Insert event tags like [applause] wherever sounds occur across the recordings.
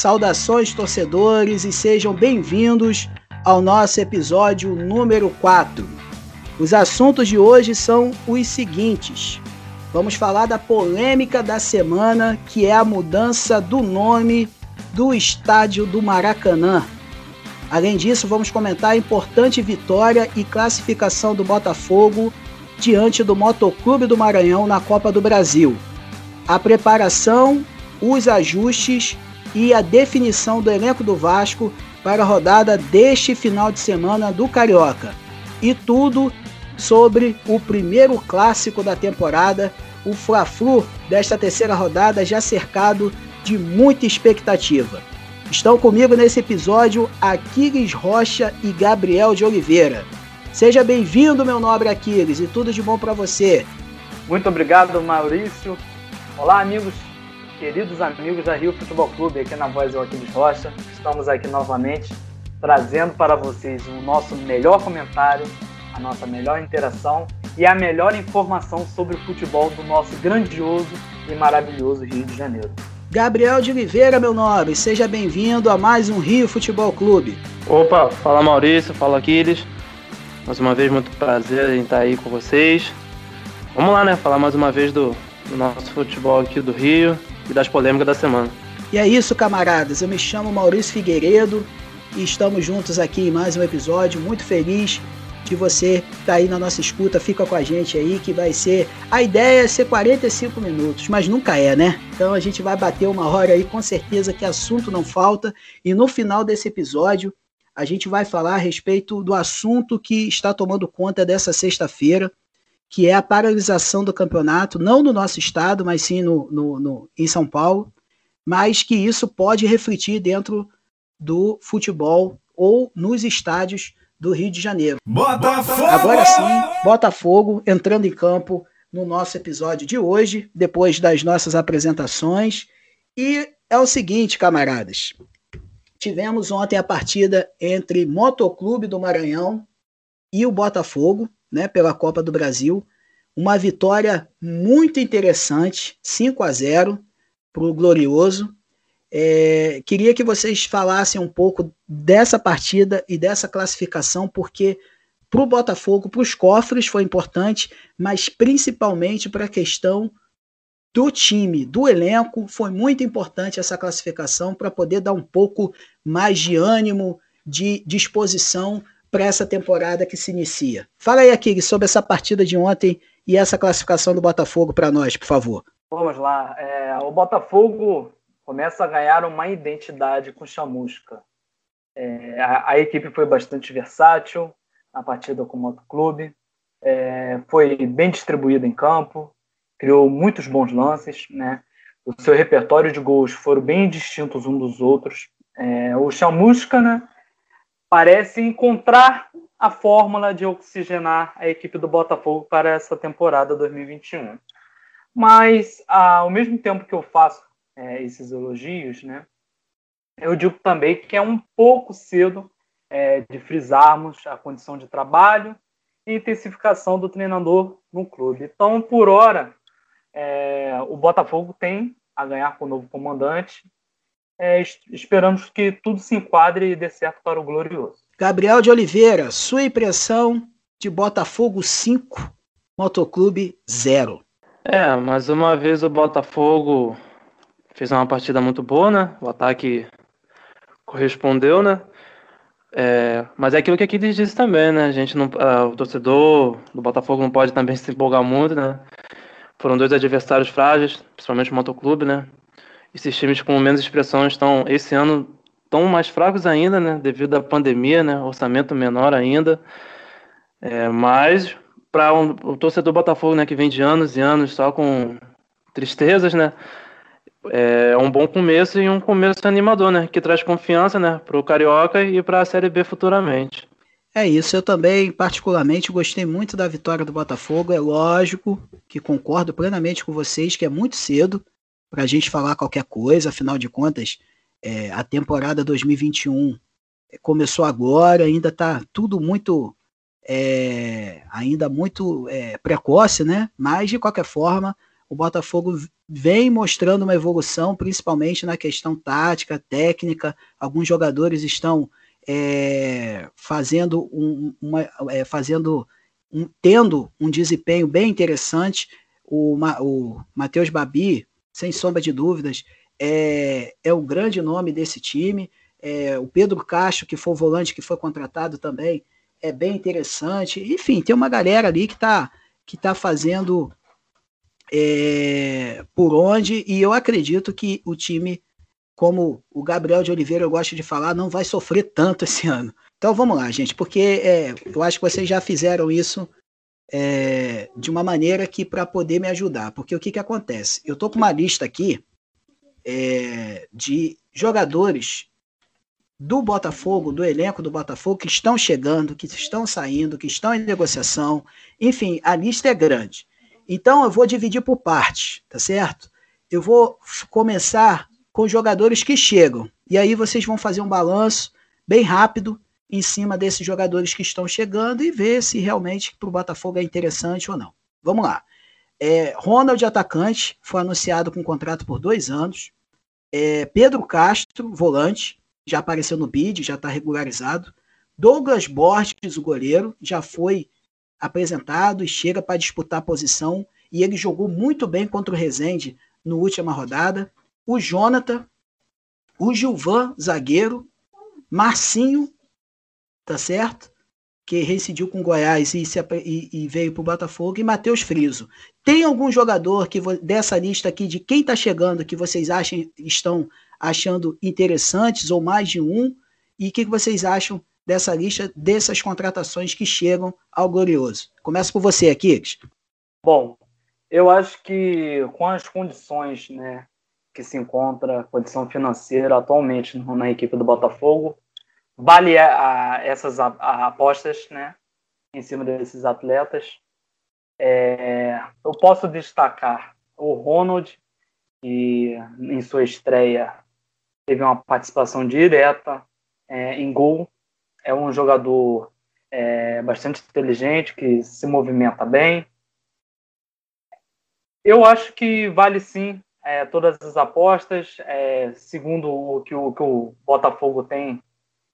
saudações torcedores e sejam bem-vindos ao nosso episódio número 4. Os assuntos de hoje são os seguintes: vamos falar da polêmica da semana, que é a mudança do nome do estádio do Maracanã. Além disso, vamos comentar a importante vitória e classificação do Botafogo diante do Motoclube do Maranhão na Copa do Brasil. A preparação, os ajustes e a definição do elenco do Vasco para a rodada deste final de semana do Carioca. E tudo sobre o primeiro clássico da temporada, o Fla-Flu desta terceira rodada já cercado de muita expectativa. Estão comigo nesse episódio Aquiles Rocha e Gabriel de Oliveira. Seja bem-vindo, meu nobre Aquiles, e tudo de bom para você. Muito obrigado, Maurício. Olá, amigos, queridos amigos da Rio Futebol Clube, aqui na voz do Aquiles Rocha. Estamos aqui novamente trazendo para vocês o nosso melhor comentário, a nossa melhor interação e a melhor informação sobre o futebol do nosso grandioso e maravilhoso Rio de Janeiro. Gabriel de Oliveira, meu nobre, seja bem-vindo a mais um Rio Futebol Clube. Opa, fala Maurício, fala Aquiles. Mais uma vez, muito prazer em estar aí com vocês. Vamos lá, né? Falar mais uma vez do, do nosso futebol aqui do Rio e das polêmicas da semana. E é isso, camaradas. Eu me chamo Maurício Figueiredo e estamos juntos aqui em mais um episódio. Muito feliz de você estar tá aí na nossa escuta. Fica com a gente aí que vai ser. A ideia é ser 45 minutos, mas nunca é, né? Então a gente vai bater uma hora aí, com certeza que assunto não falta. E no final desse episódio, a gente vai falar a respeito do assunto que está tomando conta dessa sexta-feira, que é a paralisação do campeonato, não no nosso estado, mas sim no, no, no, em São Paulo, mas que isso pode refletir dentro do futebol ou nos estádios do Rio de Janeiro. Botafogo! Agora sim, Botafogo entrando em campo no nosso episódio de hoje, depois das nossas apresentações. E é o seguinte, camaradas. Tivemos ontem a partida entre Motoclube do Maranhão e o Botafogo, né, pela Copa do Brasil. Uma vitória muito interessante, 5 a 0 para o Glorioso. É, queria que vocês falassem um pouco dessa partida e dessa classificação, porque para o Botafogo, para os cofres foi importante, mas principalmente para a questão do time, do elenco, foi muito importante essa classificação para poder dar um pouco mais de ânimo, de disposição para essa temporada que se inicia. Fala aí, Akig, sobre essa partida de ontem e essa classificação do Botafogo para nós, por favor. Vamos lá. É, o Botafogo começa a ganhar uma identidade com chamusca. É, a, a, equipe foi bastante versátil na partida com o Motoclube, é, foi bem distribuída em campo, criou muitos bons lances, né? O seu repertório de gols foram bem distintos um dos outros. É, o Chamusca, né, parece encontrar a fórmula de oxigenar a equipe do Botafogo para essa temporada 2021. Mas, ao mesmo tempo que eu faço é, esses elogios, né, eu digo também que é um pouco cedo é, de frisarmos a condição de trabalho e intensificação do treinador no clube. Então, por hora, é, o Botafogo tem a ganhar com o novo comandante. É, esperamos que tudo se enquadre e dê certo para o Glorioso. Gabriel de Oliveira, sua impressão de Botafogo 5, Motoclube 0. É, mais uma vez o Botafogo fez uma partida muito boa, né? O ataque correspondeu, né? É, mas é aquilo que aqui disse também, né? A gente não, uh, o torcedor do Botafogo não pode também se empolgar muito, né? Foram dois adversários frágeis, principalmente o Motoclube, né? Esses times com menos expressão estão, esse ano, tão mais fracos ainda, né? Devido à pandemia, né? Orçamento menor ainda. É, mas, para um, o torcedor Botafogo, né? Que vem de anos e anos só com tristezas, né? É um bom começo e um começo animador, né? Que traz confiança, né? Para o Carioca e para a Série B futuramente. É isso, eu também particularmente gostei muito da vitória do Botafogo. É lógico que concordo plenamente com vocês que é muito cedo para a gente falar qualquer coisa, afinal de contas, é, a temporada 2021 começou agora, ainda está tudo muito é, ainda muito é, precoce, né? Mas de qualquer forma, o Botafogo vem mostrando uma evolução, principalmente na questão tática, técnica. Alguns jogadores estão é, fazendo um, uma, é, fazendo um, tendo um desempenho bem interessante. O, o Matheus Babi, sem sombra de dúvidas, é, é o grande nome desse time. É, o Pedro Castro, que foi o volante que foi contratado também, é bem interessante. Enfim, tem uma galera ali que está que tá fazendo é, por onde, e eu acredito que o time, como o Gabriel de Oliveira eu gosto de falar, não vai sofrer tanto esse [laughs] ano. Então vamos lá, gente, porque é, eu acho que vocês já fizeram isso é, de uma maneira que para poder me ajudar. Porque o que, que acontece? Eu tô com uma lista aqui é, de jogadores do Botafogo, do elenco do Botafogo, que estão chegando, que estão saindo, que estão em negociação. Enfim, a lista é grande. Então eu vou dividir por partes, tá certo? Eu vou começar com jogadores que chegam. E aí vocês vão fazer um balanço bem rápido em cima desses jogadores que estão chegando e ver se realmente para o Botafogo é interessante ou não. Vamos lá. É, Ronald atacante foi anunciado com um contrato por dois anos. É, Pedro Castro, volante, já apareceu no bid, já está regularizado. Douglas Borges, o goleiro, já foi apresentado e chega para disputar a posição. E ele jogou muito bem contra o Rezende no última rodada. O Jonathan, o Gilvan, zagueiro, Marcinho, tá certo? Que reincidiu com Goiás e, se, e, e veio para o Botafogo, e Matheus Friso. Tem algum jogador que dessa lista aqui de quem está chegando que vocês acham estão achando interessantes ou mais de um? E o que, que vocês acham dessa lista dessas contratações que chegam ao Glorioso? Começa por você aqui. Bom, eu acho que com as condições né, que se encontra, condição financeira atualmente na equipe do Botafogo, a essas apostas né, em cima desses atletas. É, eu posso destacar o Ronald, que em sua estreia teve uma participação direta é, em gol. É um jogador é, bastante inteligente, que se movimenta bem. Eu acho que vale sim é, todas as apostas, é, segundo o que, o que o Botafogo tem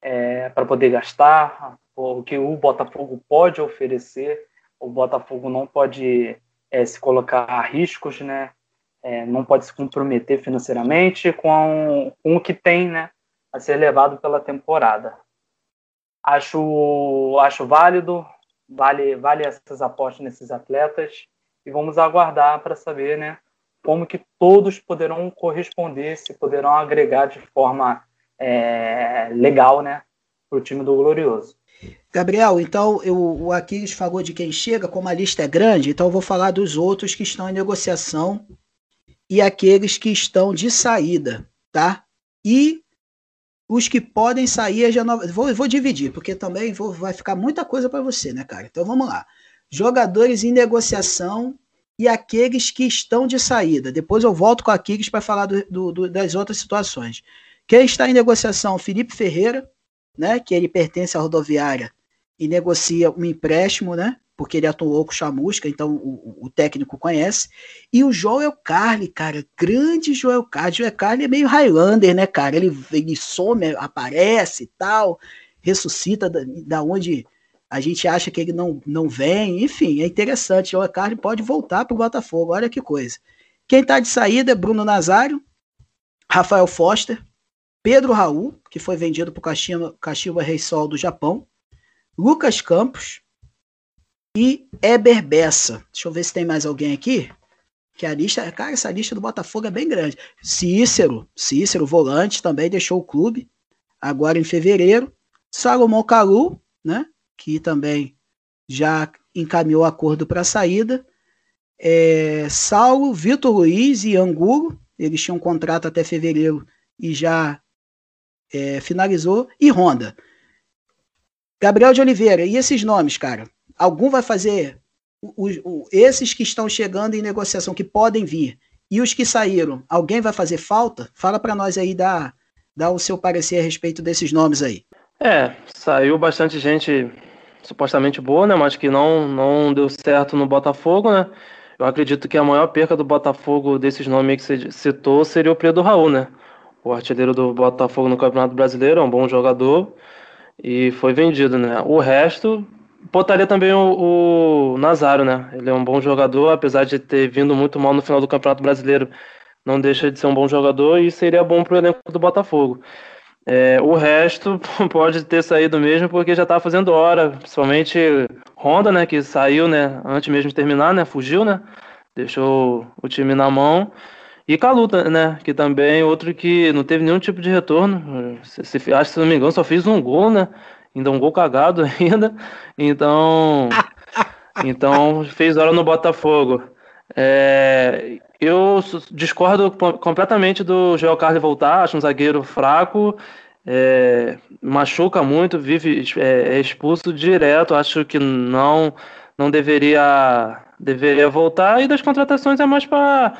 é, para poder gastar, o que o Botafogo pode oferecer. O Botafogo não pode é, se colocar a riscos, né? é, não pode se comprometer financeiramente com, com o que tem né, a ser levado pela temporada. Acho, acho válido, vale, vale essas apostas nesses atletas e vamos aguardar para saber né, como que todos poderão corresponder, se poderão agregar de forma é, legal né, para o time do Glorioso. Gabriel, então eu, o Aquiles falou de quem chega, como a lista é grande, então eu vou falar dos outros que estão em negociação e aqueles que estão de saída, tá? E os que podem sair, já não... vou, vou dividir, porque também vou, vai ficar muita coisa para você, né, cara? Então vamos lá. Jogadores em negociação e aqueles que estão de saída. Depois eu volto com aqueles para falar do, do, do, das outras situações. Quem está em negociação? Felipe Ferreira, né, que ele pertence à rodoviária e negocia um empréstimo, né? porque ele atuou com Chamusca, então o, o, técnico conhece. E o Joel Carly, cara, grande Joel Carly. Joel Carly é meio Highlander, né, cara? Ele, ele some, aparece e tal, ressuscita da, da onde a gente acha que ele não, não vem. Enfim, é interessante. Joel Carly pode voltar para o Botafogo, olha que coisa. Quem está de saída é Bruno Nazário, Rafael Foster, Pedro Raul, que foi vendido para o Kashiwa, Reysol do Japão, Lucas Campos, e Eber Bessa. Deixa eu ver se tem mais alguém aqui. Que a lista, cara, essa lista do Botafogo é bem grande. Cícero, Cícero, volante, também deixou o clube, agora em fevereiro. Salomão Calu, né? Que também já encaminhou acordo para a saída. É, Saulo, Vitor Luiz e Angulo, eles tinham um contrato até fevereiro e já é, finalizou. E Honda. Gabriel de Oliveira, e esses nomes, cara? algum vai fazer o, o, esses que estão chegando em negociação, que podem vir, e os que saíram, alguém vai fazer falta? Fala para nós aí, dá, dá o seu parecer a respeito desses nomes aí. É, saiu bastante gente supostamente boa, né, mas que não, não deu certo no Botafogo, né? eu acredito que a maior perca do Botafogo desses nomes que você citou seria o Pedro Raul, né? O artilheiro do Botafogo no Campeonato Brasileiro, é um bom jogador e foi vendido, né? O resto, botaria também o, o Nazário, né? Ele é um bom jogador, apesar de ter vindo muito mal no final do Campeonato Brasileiro, não deixa de ser um bom jogador e seria bom para o elenco do Botafogo. É, o resto [laughs] pode ter saído mesmo porque já estava fazendo hora, principalmente Honda, né, que saiu, né, antes mesmo de terminar, né, fugiu, né, deixou o time na mão. E Caluta, né, que também outro que não teve nenhum tipo de retorno. Se, se, acho que se não me engano só fez um gol, né, ainda um gol cagado [laughs] ainda. Então, então fez hora no Botafogo. É, eu discordo completamente do Joel Carlos voltar, acho um zagueiro fraco, é, machuca muito, vive é, é, expulso direto, acho que não não deveria deveria voltar e das contratações é mais para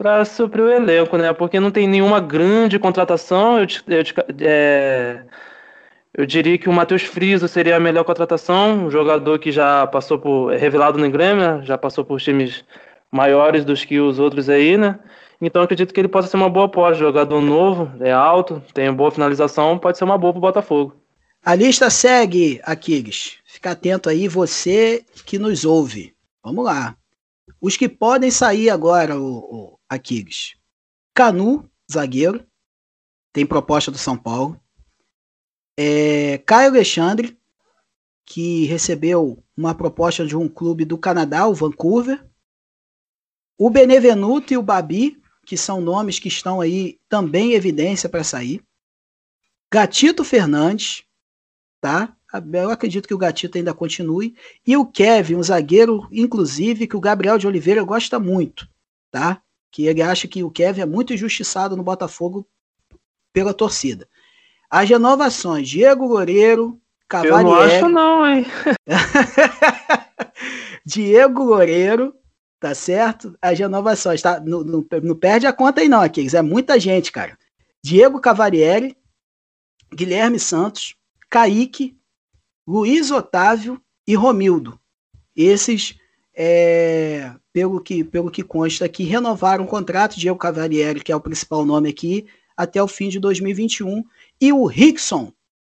para suprir o elenco, né? Porque não tem nenhuma grande contratação. Eu, eu, é, eu diria que o Matheus Friso seria a melhor contratação, um jogador que já passou por é revelado no Grêmio, já passou por times maiores dos que os outros aí, né? Então acredito que ele possa ser uma boa aposta. Jogador novo, é alto, tem boa finalização, pode ser uma boa para o Botafogo. A lista segue, Aquiles. Fica atento aí, você que nos ouve. Vamos lá. Os que podem sair agora, o, o Aquiles. Canu, zagueiro. Tem proposta do São Paulo. É, Caio Alexandre, que recebeu uma proposta de um clube do Canadá, o Vancouver. O Benevenuto e o Babi, que são nomes que estão aí também em evidência para sair. Gatito Fernandes, tá? Eu acredito que o Gatito ainda continue. E o Kevin, um zagueiro, inclusive, que o Gabriel de Oliveira gosta muito, tá? Que ele acha que o Kevin é muito injustiçado no Botafogo pela torcida. As renovações, Diego Loureiro, Cavalieri... Eu não acho não, hein? [laughs] Diego Loureiro, Tá certo? As renovações, tá? Não, não, não perde a conta aí, não, Aquiles. É muita gente, cara. Diego Cavalieri, Guilherme Santos, Kaique, Luiz Otávio e Romildo. Esses, é, pelo, que, pelo que consta aqui, renovaram o contrato. Diego Cavalieri, que é o principal nome aqui, até o fim de 2021. E o Rickson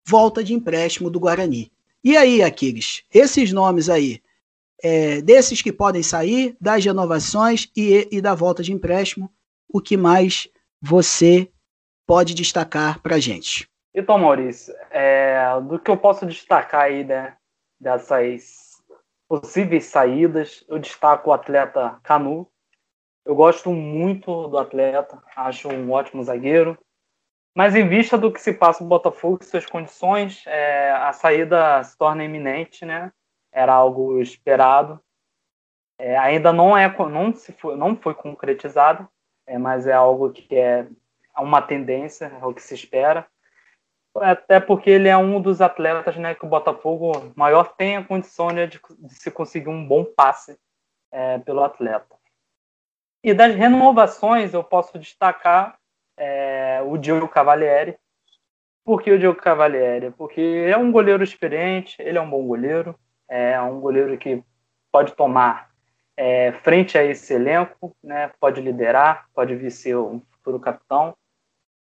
volta de empréstimo do Guarani. E aí, Aquiles? Esses nomes aí, é, desses que podem sair, das renovações e, e da volta de empréstimo, o que mais você pode destacar para gente? Então, Maurício, é, do que eu posso destacar aí né, dessas possíveis saídas, eu destaco o atleta Canu. Eu gosto muito do atleta, acho um ótimo zagueiro. Mas em vista do que se passa no Botafogo suas condições, é, a saída se torna iminente, né? era algo esperado. É, ainda não é não se foi, não foi concretizado, é, mas é algo que é uma tendência, é o que se espera. Até porque ele é um dos atletas né, que o Botafogo maior tem a condição né, de, de, se conseguir um bom passe é, pelo atleta. E das renovações, eu posso destacar é, o Diogo Cavalieri. Por que o Diogo Cavalieri? Porque é um goleiro experiente, ele é um bom goleiro, é um goleiro que pode tomar é, frente a esse elenco, né? pode liderar, pode vir ser um futuro capitão.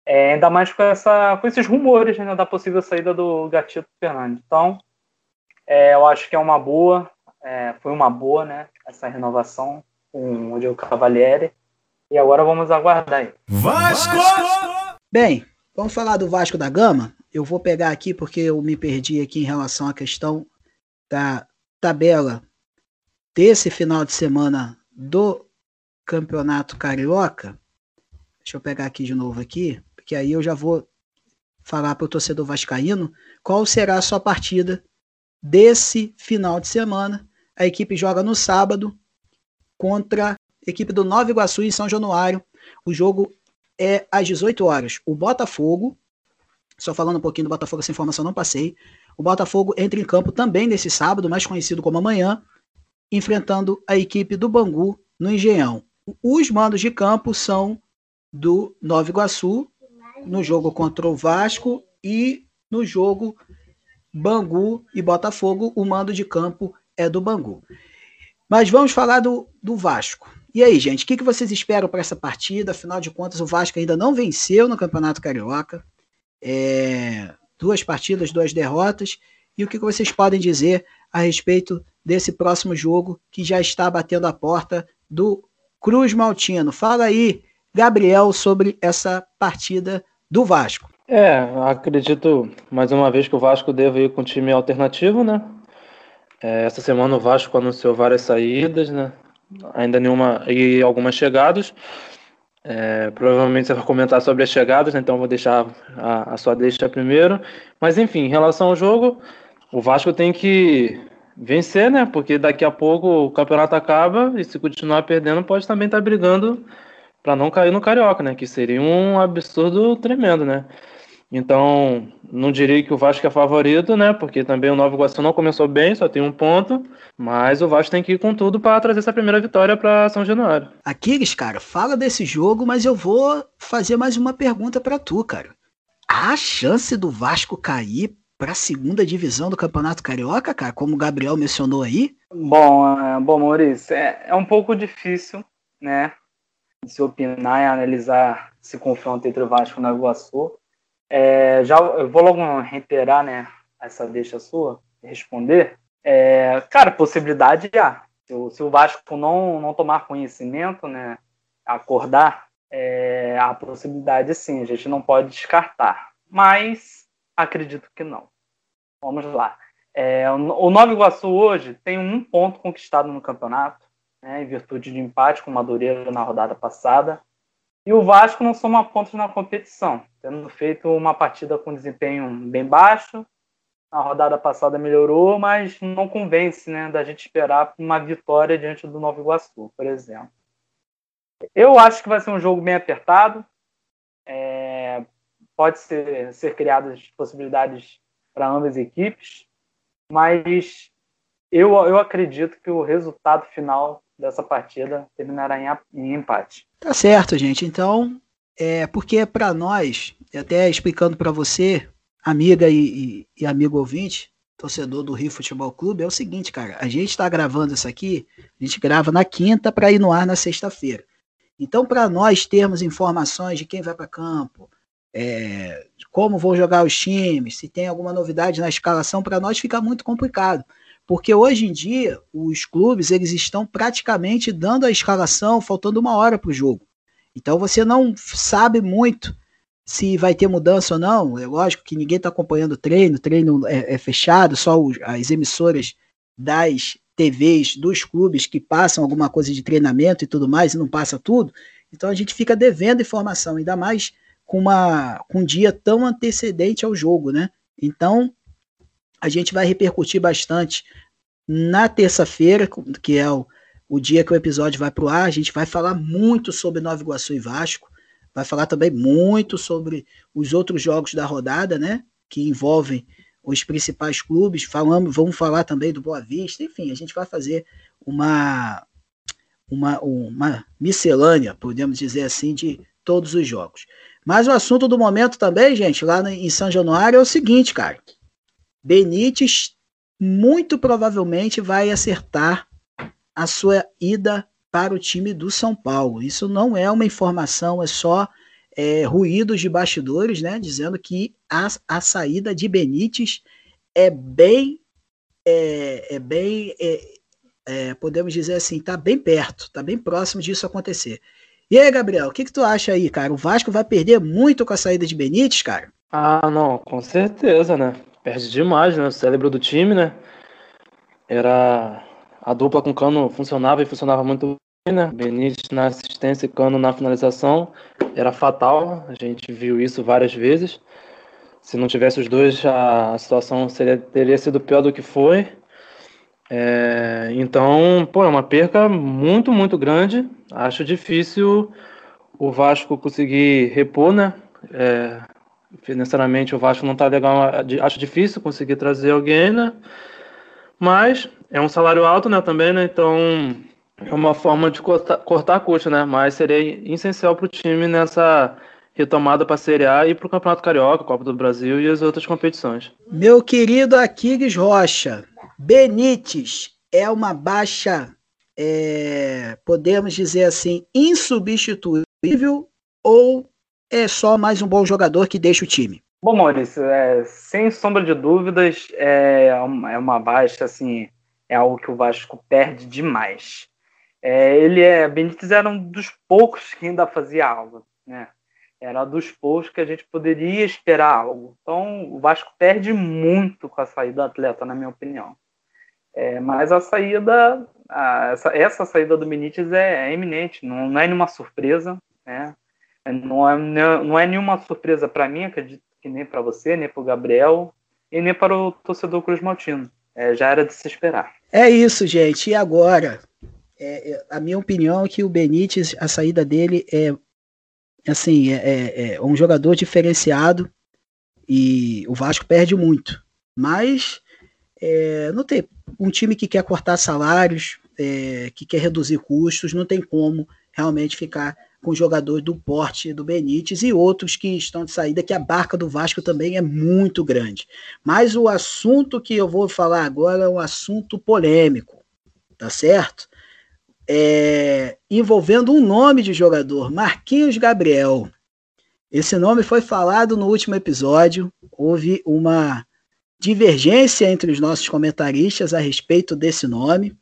É, ainda mais com, essa, com esses rumores né, da possível saída do Gatito Fernandes. Então, é, eu acho que é uma boa, é, foi uma boa né, essa renovação com o Diego Cavalieri. E agora vamos aguardar aí. Vasco! Bem, vamos falar do Vasco da Gama. Eu vou pegar aqui porque eu me perdi aqui em relação à questão da tabela desse final de semana do Campeonato Carioca. Deixa eu pegar aqui de novo aqui, porque aí eu já vou falar para o torcedor vascaíno qual será a sua partida desse final de semana. A equipe joga no sábado contra a equipe do Nova Iguaçu em São Januário. O jogo é às 18 horas. O Botafogo, só falando um pouquinho do Botafogo, essa informação não passei. O Botafogo entra em campo também nesse sábado, mais conhecido como amanhã, enfrentando a equipe do Bangu no Engenhão. Os mandos de campo são do Nova Iguaçu, no jogo contra o Vasco e no jogo Bangu e Botafogo, o mando de campo é do Bangu. Mas vamos falar do, do Vasco. E aí, gente, o que, que vocês esperam para essa partida? Afinal de contas, o Vasco ainda não venceu no Campeonato Carioca. É, duas partidas, duas derrotas. E o que, que vocês podem dizer a respeito desse próximo jogo que já está batendo a porta do Cruz Maltino? Fala aí, Gabriel, sobre essa partida do Vasco. É, acredito mais uma vez que o Vasco deve ir com time alternativo, né? É, essa semana o Vasco anunciou várias saídas, né? Ainda nenhuma e algumas chegadas. É, provavelmente você vai comentar sobre as chegadas, né? então vou deixar a, a, sua deixa primeiro. Mas enfim, em relação ao jogo, o Vasco tem que vencer, né? Porque daqui a pouco o campeonato acaba e se continuar perdendo, pode também estar tá brigando para não cair no Carioca, né? Que seria um absurdo tremendo, né? Então, não diria que o Vasco é favorito, né? Porque também o Nova Iguaçu não começou bem, só tem um ponto. Mas o Vasco tem que ir com tudo para trazer essa primeira vitória para São Januário. Aquiles, cara, fala desse jogo, mas eu vou fazer mais uma pergunta para tu, cara. Há chance do Vasco cair para a segunda divisão do Campeonato Carioca, cara, como o Gabriel mencionou aí? Bom, é, bom Maurício, é, é um pouco difícil, né? Se opinar e analisar esse confronto entre o Vasco e o Nova Iguaçu é, já eu vou logo reiterar, né, essa deixa sua, responder. É, cara, possibilidade há. Se o, se o Vasco não, não tomar conhecimento, né, acordar, é, a possibilidade sim, a gente não pode descartar. Mas acredito que não. Vamos lá. É, o Nova Iguaçu hoje tem um ponto conquistado no campeonato, né, em virtude de empate com o Madureira na rodada passada. E o Vasco não soma pontos na competição, tendo feito uma partida com desempenho bem baixo. Na rodada passada melhorou, mas não convence né, da gente esperar uma vitória diante do Nova Iguaçu, por exemplo. Eu acho que vai ser um jogo bem apertado. É, pode ser, ser criadas possibilidades para ambas as equipes, mas eu, eu acredito que o resultado final dessa partida terminará em, em empate. Tá certo, gente. Então, é porque para nós, até explicando para você, amiga e, e, e, amigo ouvinte, torcedor do Rio Futebol Clube, é o seguinte, cara. A gente está gravando isso aqui, a gente grava na quinta para ir no ar na sexta-feira. Então, para nós termos informações de quem vai para campo, é, como vão jogar os times, se tem alguma novidade na escalação, para nós fica muito complicado. Porque hoje em dia, os clubes eles estão praticamente dando a escalação, faltando uma hora para o jogo. Então você não sabe muito se vai ter mudança ou não. É lógico que ninguém está acompanhando o treino, o treino é, é fechado, só os, as emissoras das TVs dos clubes que passam alguma coisa de treinamento e tudo mais, e não passa tudo. Então a gente fica devendo informação, ainda mais com, uma, com um dia tão antecedente ao jogo, né? Então a gente vai repercutir bastante na terça-feira, que é o, o dia que o episódio vai para o ar. A gente vai falar muito sobre Nova Iguaçu e Vasco. Vai falar também muito sobre os outros jogos da rodada, né? Que envolvem os principais clubes. Falamos, vamos falar também do Boa Vista. Enfim, a gente vai fazer uma, uma, uma miscelânea, podemos dizer assim, de todos os jogos. Mas o assunto do momento também, gente, lá em São Januário é o seguinte, cara. Benítez muito provavelmente vai acertar a sua ida para o time do São Paulo. Isso não é uma informação, é só é, ruídos de bastidores, né? Dizendo que a, a saída de Benítez é bem, é, é bem, é, é podemos dizer assim, está bem perto, está bem próximo disso acontecer. E aí, Gabriel, o que, que tu acha aí, cara? O Vasco vai perder muito com a saída de Benítez, cara? Ah, não, com certeza, né? Perde demais, né? O cérebro do time, né? Era a dupla com Cano funcionava e funcionava muito bem, né? Benítez na assistência e Cano na finalização era fatal. A gente viu isso várias vezes. Se não tivesse os dois, a situação seria, teria sido pior do que foi. É, então, pô, é uma perca muito, muito grande. Acho difícil o Vasco conseguir repor, né? É, financeiramente o Vasco não está legal, acho difícil conseguir trazer alguém, né? Mas é um salário alto, né, também, né? Então é uma forma de cortar, cortar custo, né? Mas seria essencial para o time nessa retomada para a Série A e para o Campeonato Carioca, Copa do Brasil e as outras competições. Meu querido Aquiles Rocha, Benítez é uma baixa é, podemos dizer assim, insubstituível ou é só mais um bom jogador que deixa o time? Bom, Maurício, é, sem sombra de dúvidas, é uma, é uma baixa, assim, é algo que o Vasco perde demais. É, ele é, Benítez era um dos poucos que ainda fazia algo, né? Era dos poucos que a gente poderia esperar algo. Então, o Vasco perde muito com a saída do atleta, na minha opinião. É, mas a saída, a, essa, essa, saída do Benítez é, é eminente, não, não, é nenhuma surpresa, né? Não é, não é nenhuma surpresa para mim, acredito que nem para você, nem para o Gabriel e nem para o torcedor Cruz Maltino. É, já era de se esperar. É isso, gente. E agora? É, é a minha opinião é que o Benítez, a saída dele é assim, é, é, é, um jogador diferenciado e o Vasco perde muito. Mas é, não tem um time que quer cortar salários, é, que quer reduzir custos, não tem como realmente ficar com jogadores do porte do Benítez e outros que estão de saída, que a barca do Vasco também é muito grande. Mas o assunto que eu vou falar agora é um assunto polêmico, tá certo? é, envolvendo um nome de jogador, Marquinhos Gabriel. Esse nome foi falado no último episódio. Houve uma divergência entre os nossos comentaristas a respeito desse nome.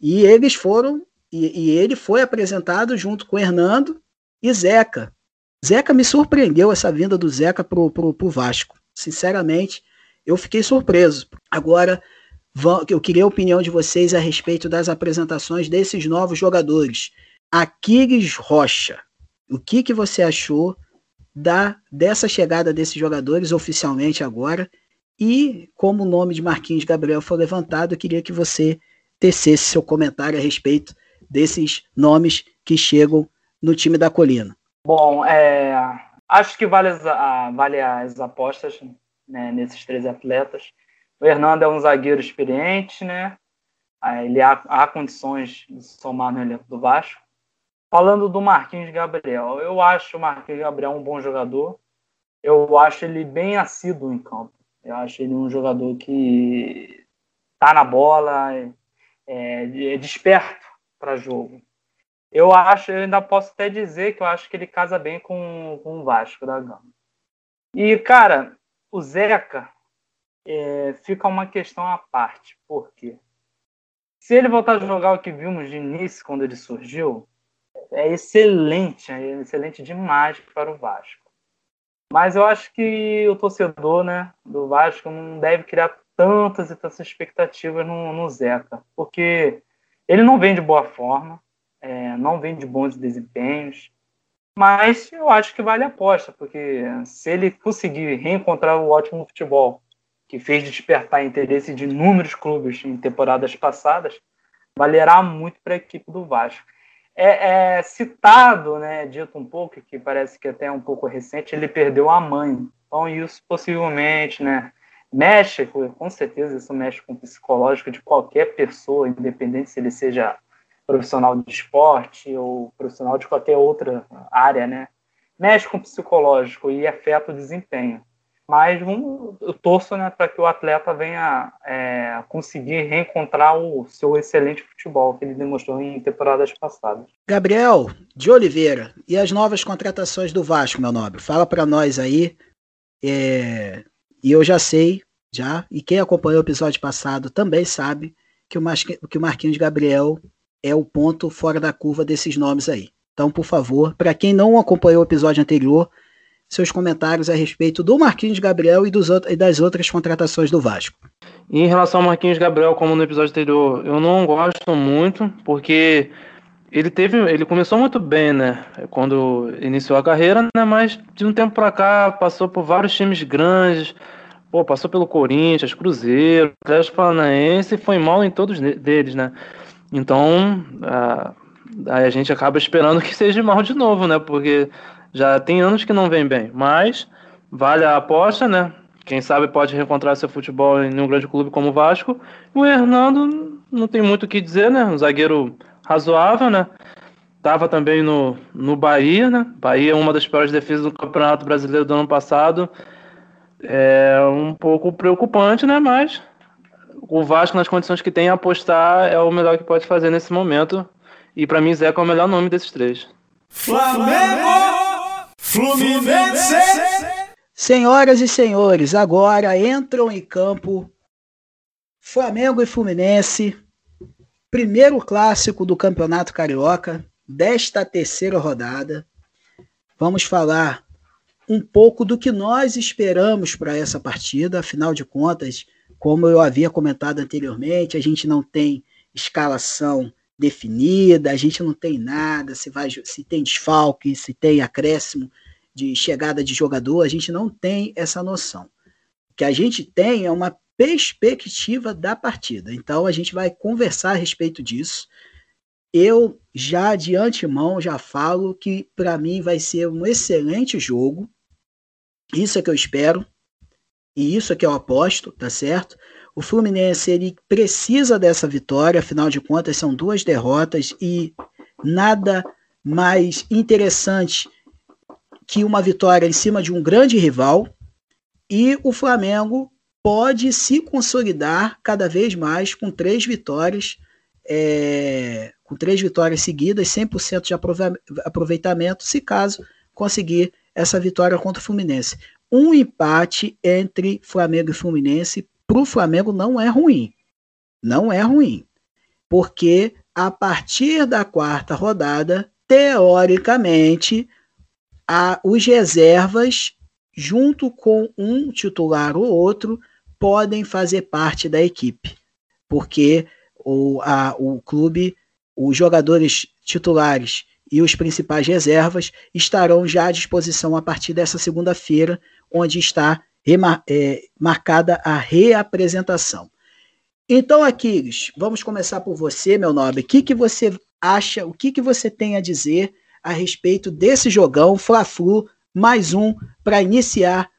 E eles foram, e, e ele foi apresentado junto com Hernando e Zeca. Zeca me surpreendeu essa vinda do Zeca pro, pro, pro Vasco. Sinceramente, eu fiquei surpreso. Agora, eu queria a opinião de vocês a respeito das apresentações desses novos jogadores. Aquiles Rocha, o que, que você achou da dessa chegada desses jogadores oficialmente agora? E como o nome de Marquinhos Gabriel foi levantado, eu queria que você tecesse seu comentário a respeito desses nomes que chegam no time da Colina. Bom, é, acho que vale as, vale as apostas né, nesses três atletas. O Hernando é um zagueiro experiente, né? Ele há, há condições de somar no elenco do Vasco. Falando do Marquinhos Gabriel, eu acho o Marquinhos Gabriel um bom jogador. Eu acho ele bem assíduo em campo. Eu acho ele um jogador que tá na bola, é, é desperto para jogo. Eu acho, eu ainda posso até dizer que eu acho que ele casa bem com, com o Vasco da Gama. E, cara, o Zeca, é, fica uma questão à parte. Por quê? Se ele voltar a jogar o que vimos de início, quando ele surgiu, é excelente, é excelente demais para o Vasco. Mas eu acho que o torcedor né, do Vasco não deve criar tantas e tantas expectativas no, no Zeca, porque ele não vem de boa forma, é, não vem de bons desempenhos, mas eu acho que vale a aposta, porque se ele conseguir reencontrar o ótimo futebol que fez despertar interesse de inúmeros clubes em temporadas passadas, valerá muito para a equipe do Vasco. É, é, citado, né, dito um pouco, que parece que até é um pouco recente, ele perdeu a mãe. Então isso possivelmente, né, mexe, com certeza isso mexe com o psicológico de qualquer pessoa, independente se ele seja profissional de esporte ou profissional de qualquer outra área, né? Mexe com o psicológico e afeta o desempenho mas um, eu torço né, para que o atleta venha é, conseguir reencontrar o seu excelente futebol que ele demonstrou em temporadas passadas. Gabriel de Oliveira, e as novas contratações do Vasco, meu nobre? Fala para nós aí. É, e eu já sei, já, e quem acompanhou o episódio passado também sabe que o, que o Marquinhos Gabriel é o ponto fora da curva desses nomes aí. Então, por favor, para quem não acompanhou o episódio anterior, seus comentários a respeito do Marquinhos Gabriel e, dos, e das outras contratações do Vasco. Em relação ao Marquinhos Gabriel, como no episódio anterior, eu não gosto muito, porque ele teve, ele começou muito bem, né? Quando iniciou a carreira, né? Mas de um tempo para cá passou por vários times grandes, pô, passou pelo Corinthians, Cruzeiro, Atlético Paranaense, e foi mal em todos deles, né? Então, a, a gente acaba esperando [laughs] que seja mal de novo, né? Porque já tem anos que não vem bem, mas vale a aposta, né? Quem sabe pode reencontrar seu futebol em um grande clube como o Vasco. O Hernando não tem muito o que dizer, né? Um zagueiro razoável, né? Tava também no, no Bahia, né? Bahia é uma das piores defesas do Campeonato Brasileiro do ano passado. É um pouco preocupante, né? Mas o Vasco, nas condições que tem, apostar é o melhor que pode fazer nesse momento. E para mim, Zeca é o melhor nome desses três. Flamengo! Fluminense! Senhoras e senhores, agora entram em campo Flamengo e Fluminense. Primeiro clássico do Campeonato Carioca, desta terceira rodada. Vamos falar um pouco do que nós esperamos para essa partida, afinal de contas, como eu havia comentado anteriormente, a gente não tem escalação definida, a gente não tem nada, se, vai, se tem desfalque, se tem acréscimo de chegada de jogador, a gente não tem essa noção. O que a gente tem é uma perspectiva da partida. Então a gente vai conversar a respeito disso. Eu já de antemão já falo que para mim vai ser um excelente jogo. Isso é que eu espero. E isso é que eu aposto, tá certo? O Fluminense ele precisa dessa vitória, afinal de contas são duas derrotas e nada mais interessante que uma vitória em cima de um grande rival. E o Flamengo pode se consolidar cada vez mais com três vitórias, é, com três vitórias seguidas, 100% de aproveitamento, se caso conseguir essa vitória contra o Fluminense um empate entre Flamengo e Fluminense para o Flamengo não é ruim. Não é ruim. Porque a partir da quarta rodada, teoricamente, a, os reservas, junto com um titular ou outro, podem fazer parte da equipe. Porque o, a, o clube, os jogadores titulares e os principais reservas estarão já à disposição a partir dessa segunda-feira, onde está é, marcada a reapresentação. Então, Aquiles, vamos começar por você, meu nobre. O que, que você acha, o que, que você tem a dizer a respeito desse jogão Fla-Flu, mais um, para iniciar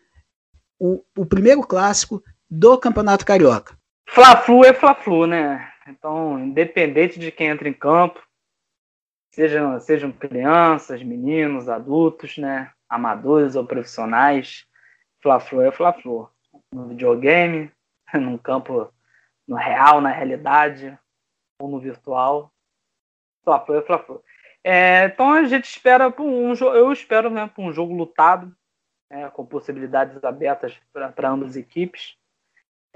o, o primeiro clássico do Campeonato Carioca? Fla-Flu é Fla-Flu, né? Então, independente de quem entra em campo, sejam, sejam crianças, meninos, adultos, né? Amadores ou profissionais, Fla-Flu é Fla-Flu. No videogame, [laughs] num campo no real, na realidade, ou no virtual. Fla-Flu é Fla-Flu. É, então a gente espera por um eu espero né, por um jogo lutado, é, com possibilidades abertas para ambas as equipes.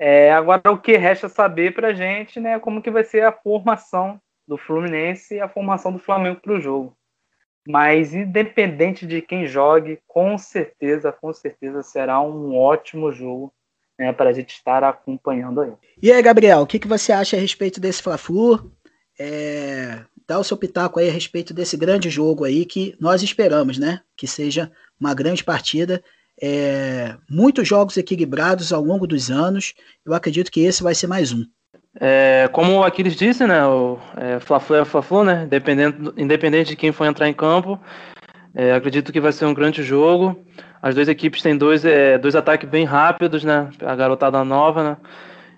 É, agora o que resta saber para a gente né, como que vai ser a formação do Fluminense e a formação do Flamengo para o jogo. Mas independente de quem jogue, com certeza, com certeza será um ótimo jogo né, para a gente estar acompanhando aí. E aí, Gabriel, o que, que você acha a respeito desse Fla-Flu? É, dá o seu pitaco aí a respeito desse grande jogo aí que nós esperamos, né? Que seja uma grande partida. É, muitos jogos equilibrados ao longo dos anos. Eu acredito que esse vai ser mais um. É, como o Aquiles disse, né, o é, Fla-Flu é Fla-Flu, né, independente, independente de quem for entrar em campo, é, acredito que vai ser um grande jogo. As duas equipes têm dois, é, dois ataques bem rápidos, né, a garotada nova, né,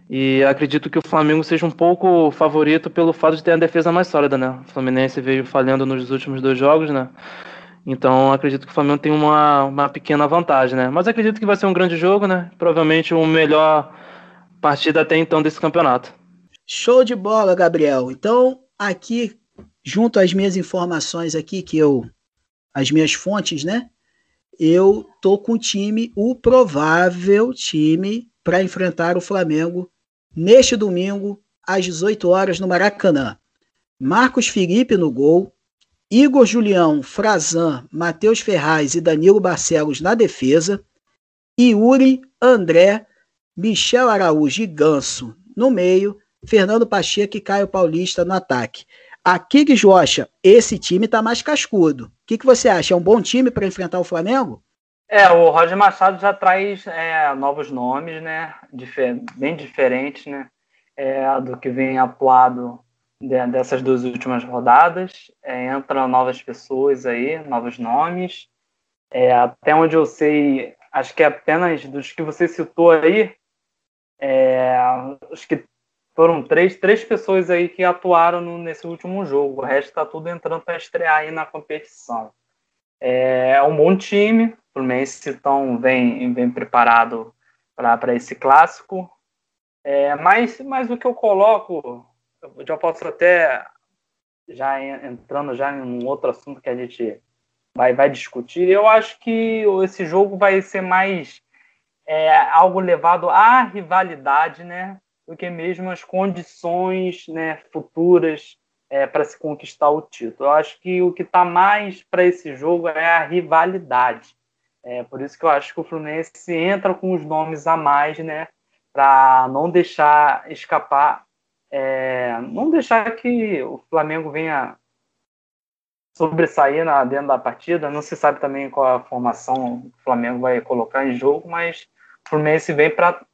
e acredito que o Flamengo seja um pouco favorito pelo fato de ter a defesa mais sólida, né, o Fluminense veio falhando nos últimos dois jogos, né, então acredito que o Flamengo tem uma, uma pequena vantagem, né, mas acredito que vai ser um grande jogo, né, provavelmente o melhor partida até então desse campeonato. Show de bola, Gabriel. Então, aqui, junto às minhas informações aqui, que eu. As minhas fontes, né? Eu tô com o time, o provável time, para enfrentar o Flamengo neste domingo, às 18 horas, no Maracanã. Marcos Felipe no gol, Igor Julião, Frazan, Matheus Ferraz e Danilo Barcelos na defesa, Yuri, André, Michel Araújo e Ganso no meio, Fernando Pacheco e Caio Paulista no ataque. Aqui que Jocha, esse time está mais cascudo. O que, que você acha? É um bom time para enfrentar o Flamengo? É, o Roger Machado já traz é, novos nomes, né? Difer bem diferentes, né? É, do que vem atuado dessas duas últimas rodadas. É, entram novas pessoas aí, novos nomes. É, até onde eu sei, acho que apenas dos que você citou aí, é, acho que foram três, três pessoas aí que atuaram no, nesse último jogo. O resto está tudo entrando para estrear aí na competição. É, é um bom time. O Fluminense então, vem, vem preparado para esse clássico. É, mas, mas o que eu coloco, eu já posso até já entrando já em um outro assunto que a gente vai, vai discutir. Eu acho que esse jogo vai ser mais é, algo levado à rivalidade, né, do que mesmo as condições, né, futuras é, para se conquistar o título. Eu acho que o que está mais para esse jogo é a rivalidade. É por isso que eu acho que o Fluminense entra com os nomes a mais, né, para não deixar escapar, é, não deixar que o Flamengo venha sobressair na, dentro da partida. Não se sabe também qual a formação o Flamengo vai colocar em jogo, mas o Fluminense vem para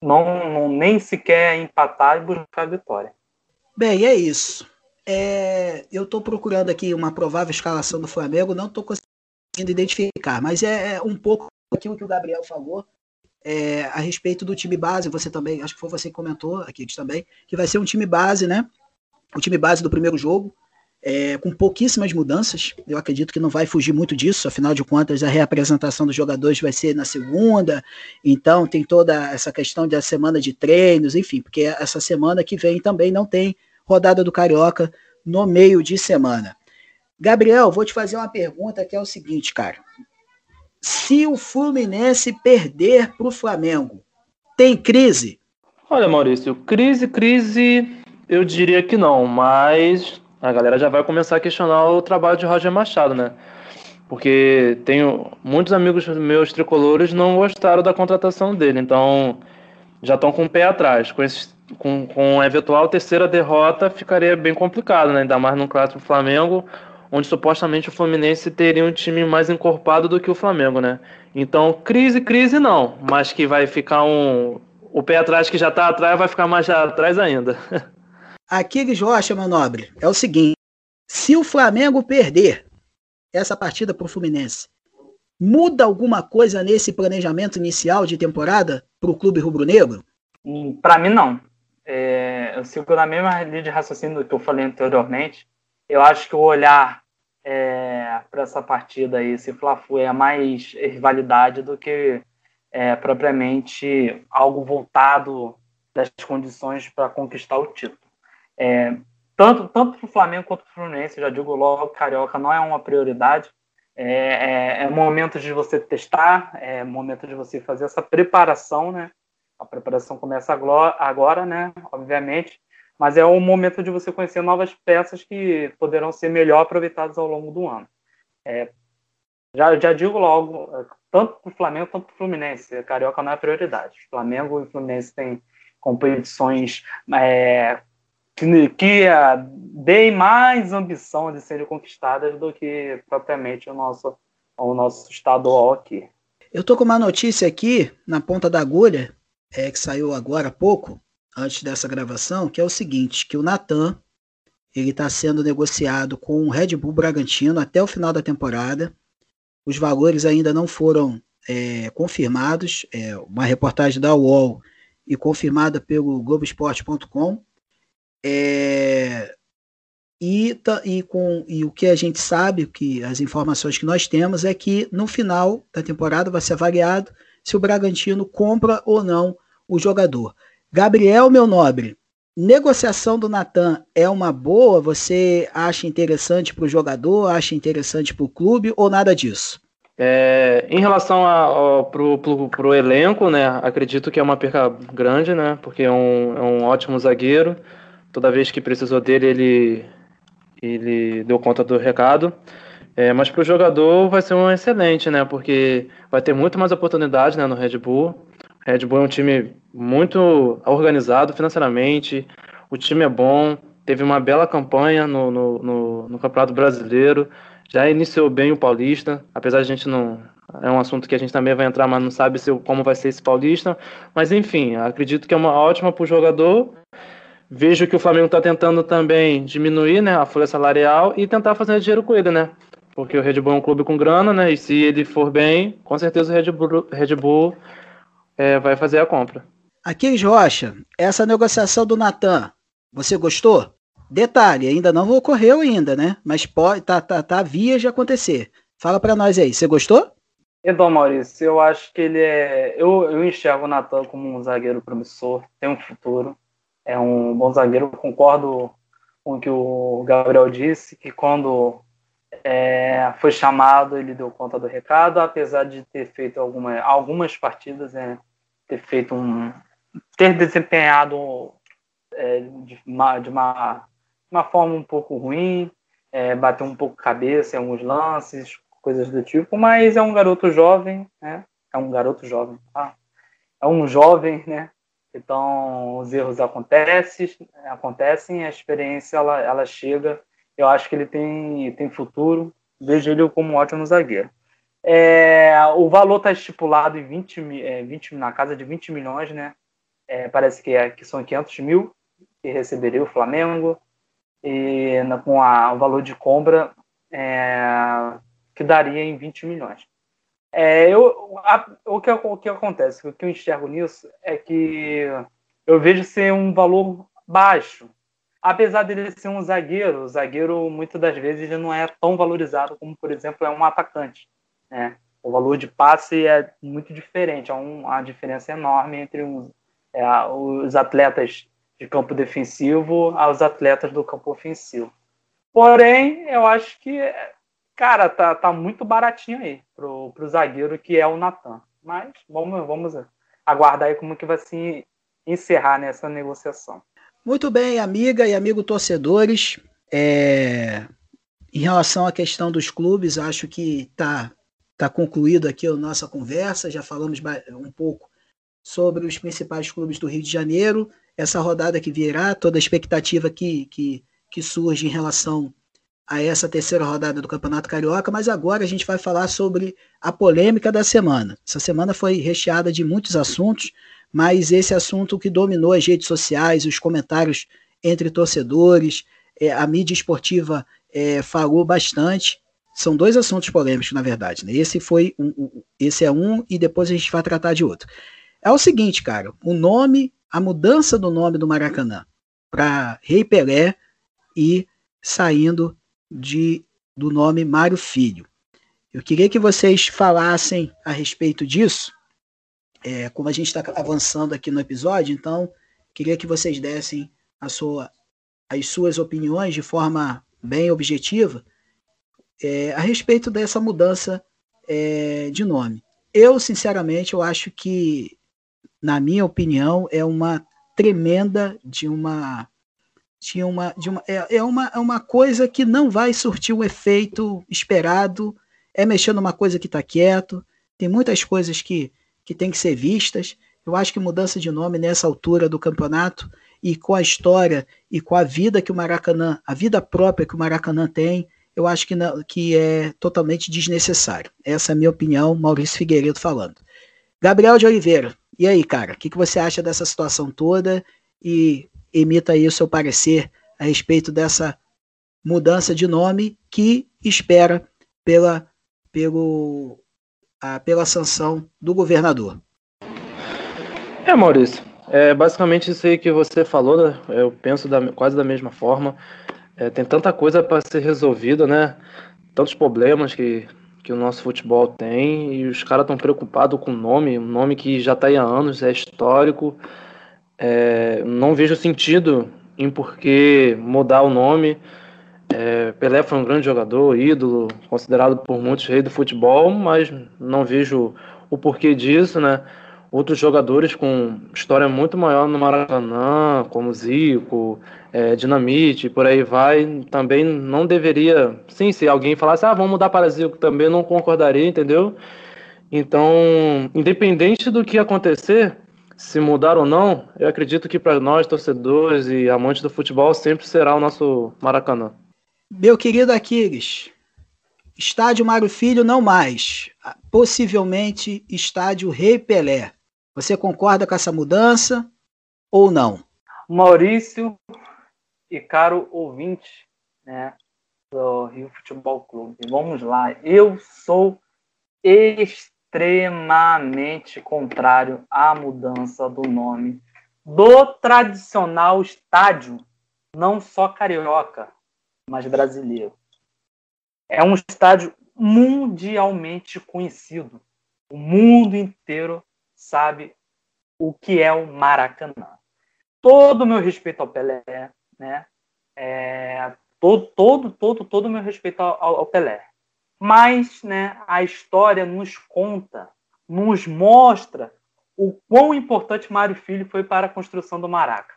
não, não, nem sequer empatar e buscar a vitória. Bem, é isso. É, eu estou procurando aqui uma provável escalação do Flamengo, não estou conseguindo identificar, mas é, é um pouco aquilo que o Gabriel falou é, a respeito do time base. Você também, acho que foi você que comentou aqui também, que vai ser um time base, né? O time base do primeiro jogo é, com pouquíssimas mudanças. Eu acredito que não vai fugir muito disso, afinal de contas, a reapresentação dos jogadores vai ser na segunda, então tem toda essa questão da semana de treinos, enfim, porque essa semana que vem também não tem rodada do Carioca no meio de semana. Gabriel, vou te fazer uma pergunta que é o seguinte, cara. Se o Fluminense perder para o Flamengo, tem crise? Olha, Maurício, crise, crise, eu diria que não, mas a galera já vai começar a questionar o trabalho de Roger Machado, né? Porque tenho muitos amigos meus tricolores não gostaram da contratação dele, então já estão com o pé atrás. Com, esse, com, com a eventual terceira derrota ficaria bem complicado, né? Ainda mais no clássico Flamengo, onde supostamente o Fluminense teria um time mais encorpado do que o Flamengo, né? Então, crise, crise não, mas que vai ficar um. O pé atrás que já está atrás vai ficar mais atrás ainda. [laughs] Aquiles Rocha, meu nobre, é o seguinte: se o Flamengo perder essa partida para o Fluminense, muda alguma coisa nesse planejamento inicial de temporada para o clube rubro-negro? Para mim, não. É, eu sigo na mesma linha de raciocínio que eu falei anteriormente. Eu acho que o olhar é, para essa partida aí, esse Fla-Flu, é mais rivalidade do que é, propriamente algo voltado das condições para conquistar o título. É, tanto tanto para o Flamengo quanto para o Fluminense, já digo logo, Carioca não é uma prioridade. É, é, é momento de você testar, é momento de você fazer essa preparação, né? A preparação começa agora, né? Obviamente, mas é o momento de você conhecer novas peças que poderão ser melhor aproveitadas ao longo do ano. É, já, já digo logo, tanto para o Flamengo quanto para o Fluminense, Carioca não é prioridade. Flamengo e Fluminense têm competições é, que, que uh, deem mais ambição de serem conquistadas do que propriamente o nosso, o nosso estadual aqui. Eu tô com uma notícia aqui na ponta da agulha, é, que saiu agora há pouco, antes dessa gravação, que é o seguinte, que o Natan ele está sendo negociado com o Red Bull Bragantino até o final da temporada. Os valores ainda não foram é, confirmados. É uma reportagem da UOL e confirmada pelo Globoesporte.com. É, e, e, com, e o que a gente sabe, que as informações que nós temos é que no final da temporada vai ser avaliado se o Bragantino compra ou não o jogador. Gabriel, meu nobre, negociação do Natan é uma boa? Você acha interessante para o jogador, acha interessante para o clube ou nada disso? É, em relação para o elenco, né, acredito que é uma perca grande, né, porque é um, é um ótimo zagueiro toda vez que precisou dele, ele, ele deu conta do recado. É, mas para o jogador vai ser um excelente, né? Porque vai ter muito mais oportunidade né, no Red Bull. Red Bull é um time muito organizado financeiramente, o time é bom, teve uma bela campanha no, no, no, no Campeonato Brasileiro, já iniciou bem o Paulista, apesar de a gente não. É um assunto que a gente também vai entrar, mas não sabe se, como vai ser esse Paulista. Mas enfim, acredito que é uma ótima para o jogador Vejo que o Flamengo está tentando também diminuir né, a folha salarial e tentar fazer dinheiro com ele, né? Porque o Red Bull é um clube com grana, né? E se ele for bem, com certeza o Red Bull, Red Bull é, vai fazer a compra. Aquiles Rocha, essa negociação do Natan, você gostou? Detalhe, ainda não ocorreu ainda, né? Mas pode, tá, tá, tá via de acontecer. Fala para nós aí, você gostou? Então, Maurício, eu acho que ele é. Eu, eu enxergo o Natan como um zagueiro promissor, tem um futuro, é um bom zagueiro. Concordo com o que o Gabriel disse, que quando é, foi chamado, ele deu conta do recado, apesar de ter feito alguma, algumas partidas, né, ter feito um. ter desempenhado é, de, uma, de uma, uma forma um pouco ruim, é, bateu um pouco cabeça em alguns lances, coisas do tipo, mas é um garoto jovem, né? É um garoto jovem, tá? É um jovem, né? Então, os erros acontecem, acontecem, a experiência ela, ela chega. Eu acho que ele tem, tem futuro. Vejo ele como um ótimo zagueiro. É, o valor está estipulado em 20, é, 20, na casa de 20 milhões, né? É, parece que, é, que são 500 mil que receberia o Flamengo. E com a, o valor de compra é, que daria em 20 milhões. É, eu, a, o, que, o que acontece, o que eu enxergo nisso é que eu vejo ser um valor baixo. Apesar dele ser um zagueiro, o zagueiro muitas das vezes não é tão valorizado como, por exemplo, é um atacante. Né? O valor de passe é muito diferente, há um, uma diferença enorme entre um, é, os atletas de campo defensivo aos atletas do campo ofensivo. Porém, eu acho que cara, tá, tá muito baratinho aí pro, pro zagueiro que é o Natan. Mas vamos, vamos aguardar aí como que vai se encerrar nessa negociação. Muito bem, amiga e amigo torcedores. É... Em relação à questão dos clubes, acho que tá, tá concluído aqui a nossa conversa. Já falamos um pouco sobre os principais clubes do Rio de Janeiro. Essa rodada que virá, toda a expectativa que, que, que surge em relação a essa terceira rodada do Campeonato Carioca, mas agora a gente vai falar sobre a polêmica da semana. Essa semana foi recheada de muitos assuntos, mas esse assunto que dominou as redes sociais, os comentários entre torcedores, é, a mídia esportiva é, falou bastante. São dois assuntos polêmicos, na verdade. Né? Esse foi um, esse é um e depois a gente vai tratar de outro. É o seguinte, cara, o nome, a mudança do nome do Maracanã para Rei Pelé e saindo de, do nome Mário Filho. Eu queria que vocês falassem a respeito disso, é, como a gente está avançando aqui no episódio, então queria que vocês dessem sua, as suas opiniões de forma bem objetiva é, a respeito dessa mudança é, de nome. Eu, sinceramente, eu acho que, na minha opinião, é uma tremenda de uma tinha uma, de uma, é, é, uma, é uma coisa que não vai surtir o efeito esperado, é mexer numa coisa que está quieto, tem muitas coisas que, que tem que ser vistas. Eu acho que mudança de nome nessa altura do campeonato e com a história e com a vida que o Maracanã, a vida própria que o Maracanã tem, eu acho que, não, que é totalmente desnecessário. Essa é a minha opinião, Maurício Figueiredo falando. Gabriel de Oliveira, e aí, cara, o que, que você acha dessa situação toda? E emita aí o seu parecer a respeito dessa mudança de nome que espera pela, pelo, a, pela sanção do governador. É, Maurício, é basicamente isso aí que você falou, né? eu penso da, quase da mesma forma. É, tem tanta coisa para ser resolvida, né? Tantos problemas que, que o nosso futebol tem e os caras estão preocupados com o nome, um nome que já está aí há anos, é histórico. É, não vejo sentido em por que mudar o nome. É, Pelé foi um grande jogador, ídolo, considerado por muitos rei do futebol, mas não vejo o porquê disso, né? Outros jogadores com história muito maior no Maracanã, como Zico, é, Dinamite, por aí vai, também não deveria. Sim, se alguém falasse, ah, vamos mudar para Zico, também não concordaria, entendeu? Então, independente do que acontecer, se mudar ou não, eu acredito que para nós, torcedores e amantes do futebol, sempre será o nosso Maracanã. Meu querido Aquiles, estádio Mário Filho não mais, possivelmente estádio Rei Pelé. Você concorda com essa mudança ou não? Maurício e caro ouvinte né, do Rio Futebol Clube, vamos lá. Eu sou extremamente contrário à mudança do nome do tradicional estádio, não só carioca, mas brasileiro. É um estádio mundialmente conhecido. O mundo inteiro sabe o que é o Maracanã. Todo o meu respeito ao Pelé, né? É, todo, todo, todo, todo o meu respeito ao, ao Pelé. Mas, né, a história nos conta, nos mostra o quão importante Mário Filho foi para a construção do Maraca.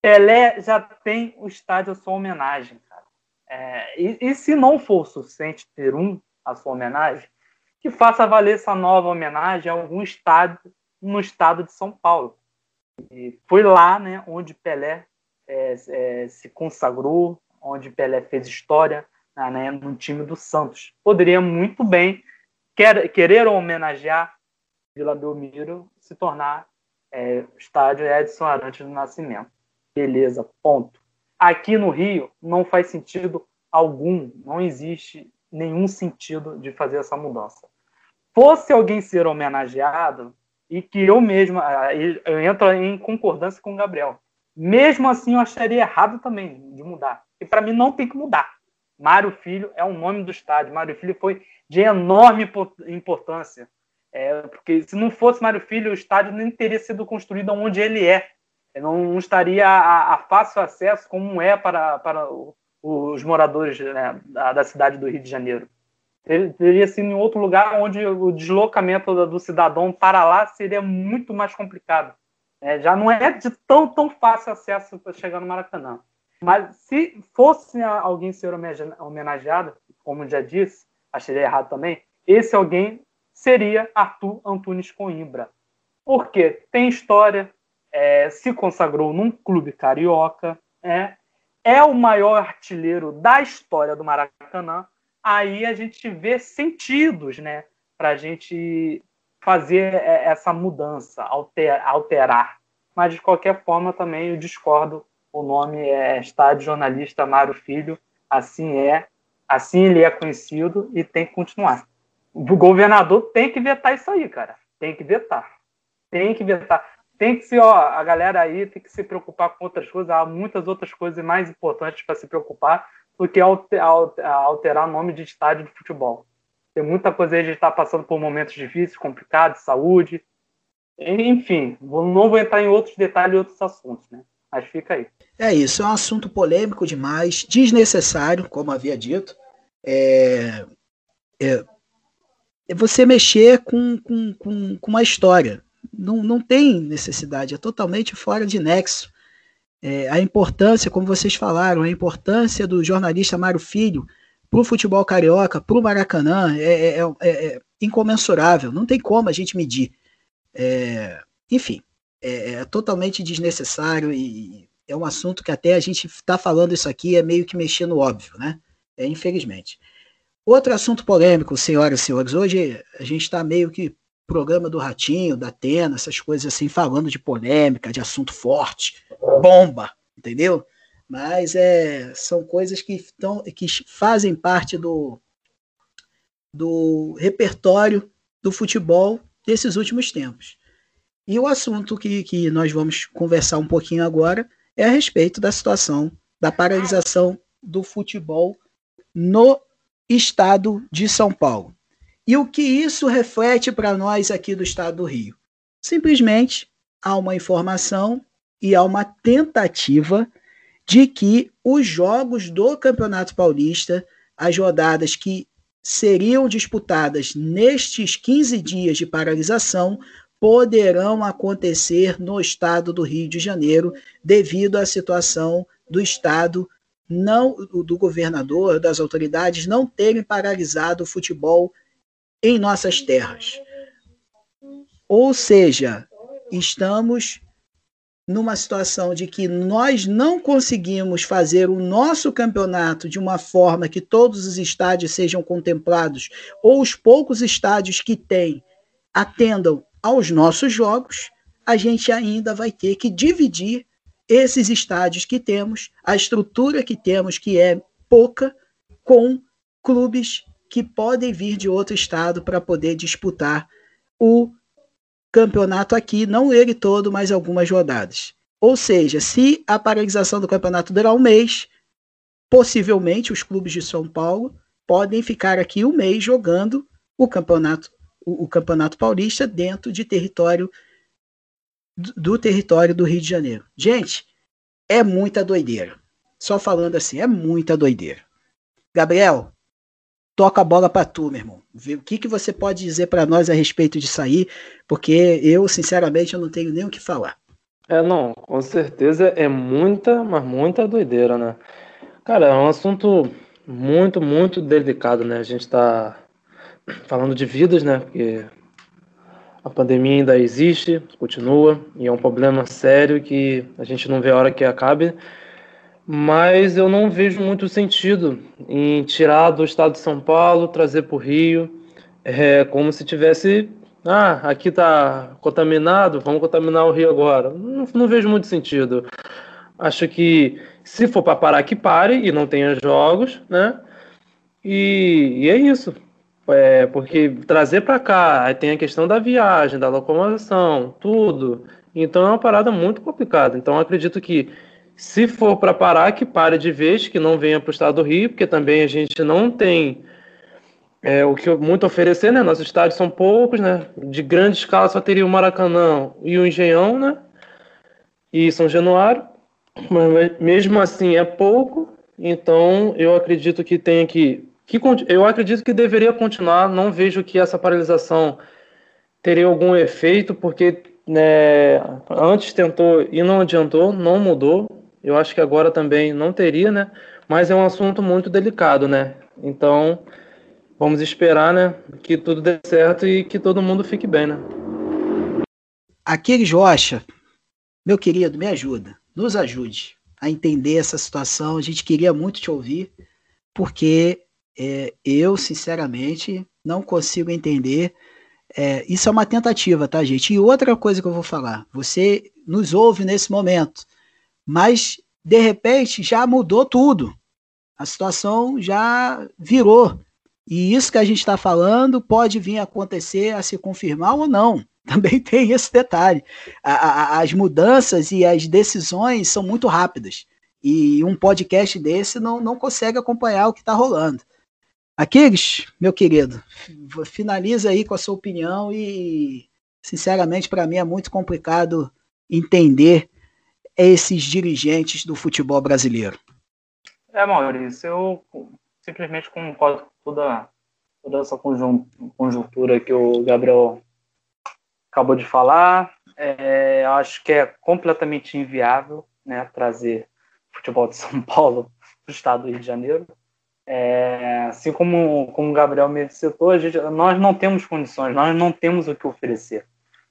Pelé já tem o estádio à sua homenagem, cara. É, e, e, se não for suficiente ter um à sua homenagem, que faça valer essa nova homenagem a algum estádio no estado de São Paulo. E foi lá né, onde Pelé é, é, se consagrou, onde Pelé fez história né, no time do Santos. Poderia muito bem quer, querer homenagear Vila Belmiro se tornar é, estádio Edson Arantes do Nascimento. Beleza, ponto. Aqui no Rio não faz sentido algum, não existe nenhum sentido de fazer essa mudança. Fosse alguém ser homenageado, e que eu mesmo, eu entro em concordância com o Gabriel. Mesmo assim, eu acharia errado também de mudar. E para mim não tem que mudar. Mário Filho é o nome do estádio. Mário Filho foi de enorme importância é, porque se não fosse Mário Filho, o estádio nem teria sido construído onde ele é. Não, estaria a, a, fácil acesso como é para, para os moradores né, da, da, cidade do Rio de Janeiro. Teria sido em outro lugar onde o deslocamento do cidadão para lá seria muito mais complicado. É, já não é de tão, tão fácil acesso para chegar no Maracanã. Mas se fosse alguém ser homenageado, como já disse, acharia errado também, esse alguém seria Arthur Antunes Coimbra. Porque tem história, é, se consagrou num clube carioca, é, é o maior artilheiro da história do Maracanã. Aí a gente vê sentidos né, para a gente fazer é, essa mudança, alterar. Mas, de qualquer forma, também eu discordo. O nome é Estádio Jornalista Mário Filho. Assim é, assim ele é conhecido e tem que continuar o governador tem que vetar isso aí, cara. Tem que vetar. Tem que vetar. Tem que se, ó, a galera aí tem que se preocupar com outras coisas. Há muitas outras coisas mais importantes para se preocupar do que alterar o nome de estádio de futebol. Tem muita coisa aí, a gente está passando por momentos difíceis, complicados, saúde. Enfim, não vou entrar em outros detalhes e outros assuntos, né? Mas fica aí. É isso, é um assunto polêmico demais, desnecessário, como havia dito. É, é, é você mexer com, com, com, com uma história. Não, não tem necessidade, é totalmente fora de nexo. É, a importância, como vocês falaram, a importância do jornalista Mário Filho para o futebol carioca, para o Maracanã, é, é, é, é, incomensurável. Não tem como a gente medir. É, enfim, é, é, totalmente desnecessário e é um assunto que até a gente está falando isso aqui é meio que mexer no óbvio, né? É, infelizmente. Outro assunto polêmico, senhoras e senhores. Hoje a gente está meio que programa do Ratinho, da Atena, essas coisas assim, falando de polêmica, de assunto forte, bomba, entendeu? Mas é, são coisas que, estão, que fazem parte do, do repertório do futebol desses últimos tempos. E o assunto que, que nós vamos conversar um pouquinho agora é a respeito da situação da paralisação do futebol no estado de São Paulo. E o que isso reflete para nós aqui do estado do Rio? Simplesmente há uma informação e há uma tentativa de que os jogos do Campeonato Paulista, as rodadas que seriam disputadas nestes 15 dias de paralisação, poderão acontecer no estado do Rio de Janeiro, devido à situação do estado não do governador, das autoridades não terem paralisado o futebol em nossas terras. Ou seja, estamos numa situação de que nós não conseguimos fazer o nosso campeonato de uma forma que todos os estádios sejam contemplados, ou os poucos estádios que tem atendam aos nossos jogos, a gente ainda vai ter que dividir esses estádios que temos, a estrutura que temos, que é pouca, com clubes que podem vir de outro estado para poder disputar o campeonato aqui, não ele todo, mas algumas rodadas. Ou seja, se a paralisação do campeonato durar um mês, possivelmente os clubes de São Paulo podem ficar aqui um mês jogando o campeonato o, o Campeonato Paulista dentro de território do, do território do Rio de Janeiro. Gente, é muita doideira. Só falando assim, é muita doideira. Gabriel, toca a bola para tu, meu irmão. O que, que você pode dizer para nós a respeito disso aí? Porque eu, sinceramente, eu não tenho nem o que falar. É, não, com certeza é muita, mas muita doideira, né? Cara, é um assunto muito, muito delicado, né? A gente tá falando de vidas, né? Porque a pandemia ainda existe, continua, e é um problema sério que a gente não vê a hora que acabe mas eu não vejo muito sentido em tirar do estado de São Paulo, trazer para o Rio, é como se tivesse, ah, aqui está contaminado, vamos contaminar o Rio agora. Não, não vejo muito sentido. Acho que se for para parar, que pare e não tenha jogos, né? E, e é isso. É, porque trazer para cá, aí tem a questão da viagem, da locomoção, tudo. Então é uma parada muito complicada. Então acredito que se for para parar, que pare de vez, que não venha para o estado do Rio, porque também a gente não tem é, o que muito oferecer, né? Nossos estádios são poucos, né? De grande escala só teria o Maracanã e o Engenhão, né? E São Januário. Mas mesmo assim é pouco, então eu acredito que tem que, que eu acredito que deveria continuar. Não vejo que essa paralisação teria algum efeito, porque né, antes tentou e não adiantou, não mudou. Eu acho que agora também não teria, né? Mas é um assunto muito delicado, né? Então, vamos esperar, né? Que tudo dê certo e que todo mundo fique bem, né? Aquiles Rocha, meu querido, me ajuda, nos ajude a entender essa situação. A gente queria muito te ouvir, porque é, eu, sinceramente, não consigo entender. É, isso é uma tentativa, tá, gente? E outra coisa que eu vou falar: você nos ouve nesse momento mas de repente já mudou tudo. A situação já virou. E isso que a gente está falando pode vir a acontecer, a se confirmar ou não. [laughs] Também tem esse detalhe. A, a, as mudanças e as decisões são muito rápidas. E um podcast desse não, não consegue acompanhar o que está rolando. Aquiles, meu querido, finaliza aí com a sua opinião e, sinceramente, para mim é muito complicado entender esses dirigentes do futebol brasileiro? É, Maurício, eu simplesmente concordo com toda, toda essa conjuntura que o Gabriel acabou de falar. É, acho que é completamente inviável né, trazer futebol de São [laughs] Paulo para o estado do Rio de Janeiro. É, assim como, como o Gabriel me citou, gente, nós não temos condições, nós não temos o que oferecer.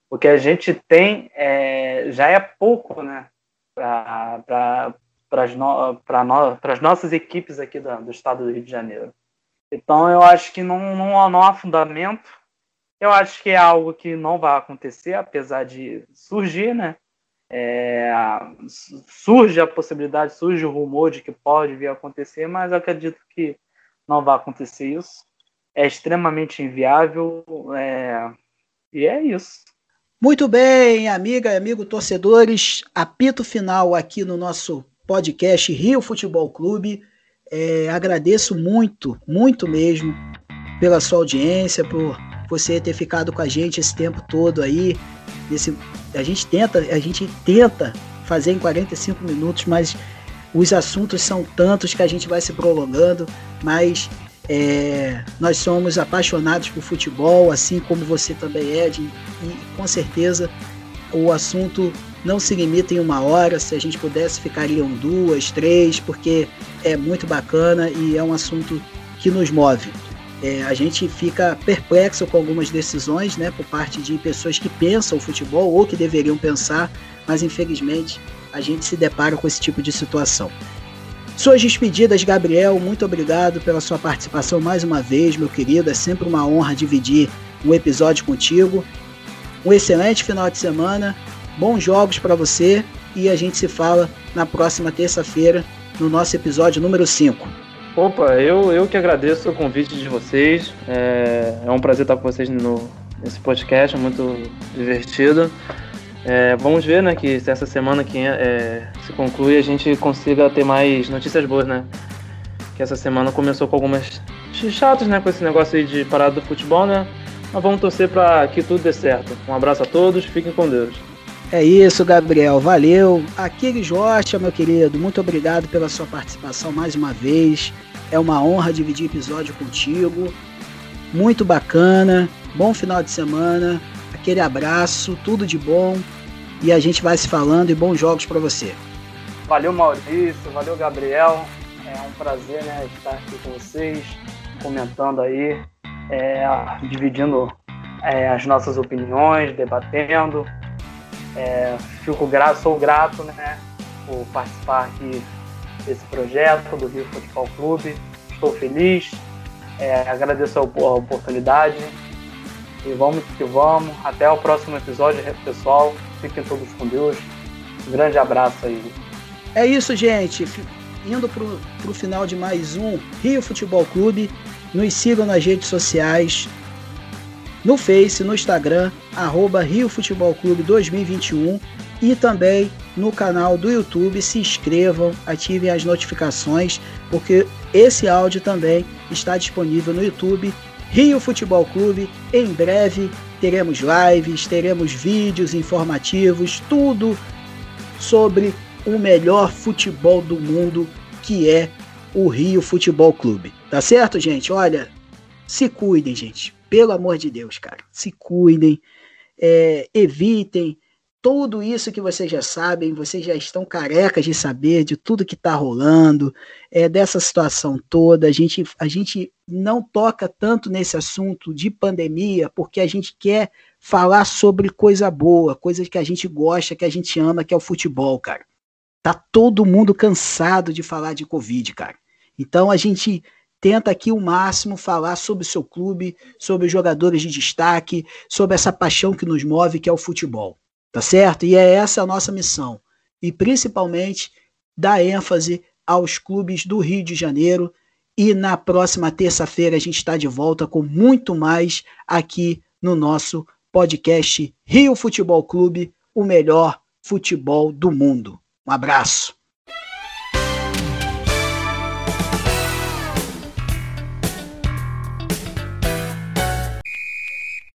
O que a gente tem é, já é pouco né, para as no, no, nossas equipes aqui do, do estado do Rio de Janeiro. Então eu acho que não, não, não há fundamento. Eu acho que é algo que não vai acontecer, apesar de surgir, né? É, surge a possibilidade, surge o rumor de que pode vir a acontecer, mas eu acredito que não vai acontecer isso. É extremamente inviável é, e é isso. Muito bem, amiga e amigo torcedores, apito final aqui no nosso podcast Rio Futebol Clube. É, agradeço muito, muito mesmo pela sua audiência, por você ter ficado com a gente esse tempo todo aí. Esse, a gente tenta, a gente tenta fazer em 45 minutos, mas os assuntos são tantos que a gente vai se prolongando, mas é, nós somos apaixonados por futebol, assim como você também é, e com certeza o assunto não se limita em uma hora. Se a gente pudesse, ficariam duas, três, porque é muito bacana e é um assunto que nos move. É, a gente fica perplexo com algumas decisões, né, por parte de pessoas que pensam o futebol ou que deveriam pensar, mas infelizmente a gente se depara com esse tipo de situação. Suas despedidas, Gabriel, muito obrigado pela sua participação mais uma vez, meu querido. É sempre uma honra dividir um episódio contigo. Um excelente final de semana, bons jogos para você e a gente se fala na próxima terça-feira no nosso episódio número 5. Opa, eu, eu que agradeço o convite de vocês. É, é um prazer estar com vocês no, nesse podcast, é muito divertido. É, vamos ver, né, que essa semana que é, se conclui a gente consiga ter mais notícias boas, né? Que essa semana começou com algumas chatos, né, com esse negócio aí de parada do futebol, né? mas vamos torcer para que tudo dê certo. Um abraço a todos, fiquem com Deus. É isso, Gabriel. Valeu. Aquiles Rocha, meu querido, muito obrigado pela sua participação mais uma vez. É uma honra dividir episódio contigo. Muito bacana. Bom final de semana. Aquele abraço, tudo de bom. E a gente vai se falando e bons jogos para você. Valeu, Maurício. Valeu, Gabriel. É um prazer né, estar aqui com vocês, comentando aí, é, dividindo é, as nossas opiniões, debatendo. É, fico grato, sou grato né, por participar aqui desse projeto do Rio Futebol Clube. Estou feliz, é, agradeço a, a oportunidade e vamos que vamos. Até o próximo episódio, pessoal. Fiquem todos com Deus. Um grande abraço aí. É isso, gente. Indo para o final de mais um Rio Futebol Clube. Nos sigam nas redes sociais no Face, no Instagram, arroba Rio Futebol Clube 2021 e também no canal do YouTube. Se inscrevam, ativem as notificações, porque esse áudio também está disponível no YouTube. Rio Futebol Clube, em breve teremos lives, teremos vídeos informativos, tudo sobre o melhor futebol do mundo, que é o Rio Futebol Clube. Tá certo, gente? Olha, se cuidem, gente. Pelo amor de Deus, cara. Se cuidem. É, evitem tudo isso que vocês já sabem, vocês já estão carecas de saber de tudo que está rolando, é, dessa situação toda. A gente, a gente não toca tanto nesse assunto de pandemia porque a gente quer falar sobre coisa boa, coisa que a gente gosta, que a gente ama, que é o futebol, cara. Tá todo mundo cansado de falar de Covid, cara. Então a gente tenta aqui o máximo falar sobre o seu clube, sobre os jogadores de destaque, sobre essa paixão que nos move, que é o futebol. Tá certo? E é essa a nossa missão. E principalmente dar ênfase aos clubes do Rio de Janeiro. E na próxima terça-feira a gente está de volta com muito mais aqui no nosso podcast Rio Futebol Clube, o melhor futebol do mundo. Um abraço.